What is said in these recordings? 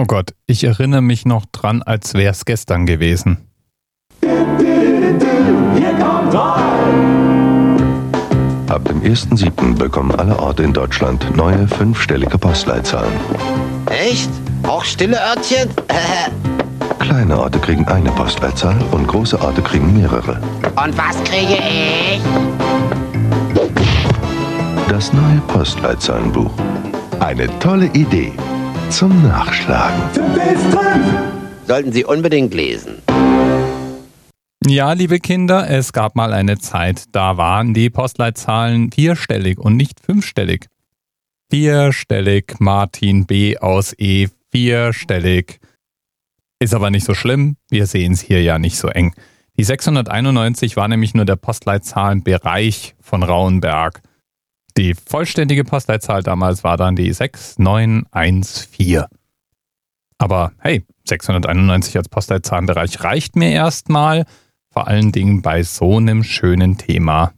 Oh Gott, ich erinnere mich noch dran, als wäre es gestern gewesen. Ab dem 1.7. bekommen alle Orte in Deutschland neue fünfstellige Postleitzahlen. Echt? Auch stille Örtchen? Kleine Orte kriegen eine Postleitzahl und große Orte kriegen mehrere. Und was kriege ich? Das neue Postleitzahlenbuch. Eine tolle Idee zum Nachschlagen. Sollten Sie unbedingt lesen. Ja, liebe Kinder, es gab mal eine Zeit, da waren die Postleitzahlen vierstellig und nicht fünfstellig. Vierstellig, Martin B. aus E. Vierstellig. Ist aber nicht so schlimm, wir sehen es hier ja nicht so eng. Die 691 war nämlich nur der Postleitzahlenbereich von Rauenberg. Die vollständige Postleitzahl damals war dann die 6914. Aber hey, 691 als Postleitzahlenbereich reicht mir erstmal, vor allen Dingen bei so einem schönen Thema.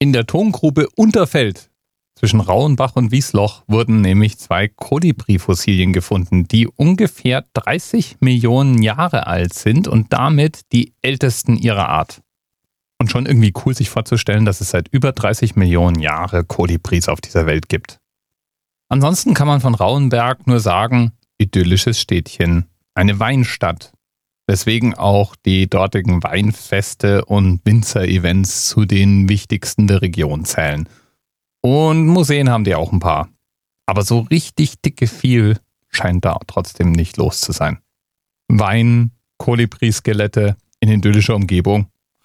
In der Tongrube Unterfeld zwischen Rauenbach und Wiesloch wurden nämlich zwei Kolibri-Fossilien gefunden, die ungefähr 30 Millionen Jahre alt sind und damit die ältesten ihrer Art. Und schon irgendwie cool sich vorzustellen, dass es seit über 30 Millionen Jahren Kolibris auf dieser Welt gibt. Ansonsten kann man von Rauenberg nur sagen, idyllisches Städtchen, eine Weinstadt, weswegen auch die dortigen Weinfeste und Winzer-Events zu den wichtigsten der Region zählen. Und Museen haben die auch ein paar. Aber so richtig dicke viel scheint da trotzdem nicht los zu sein. Wein, Kolibri-Skelette in idyllischer Umgebung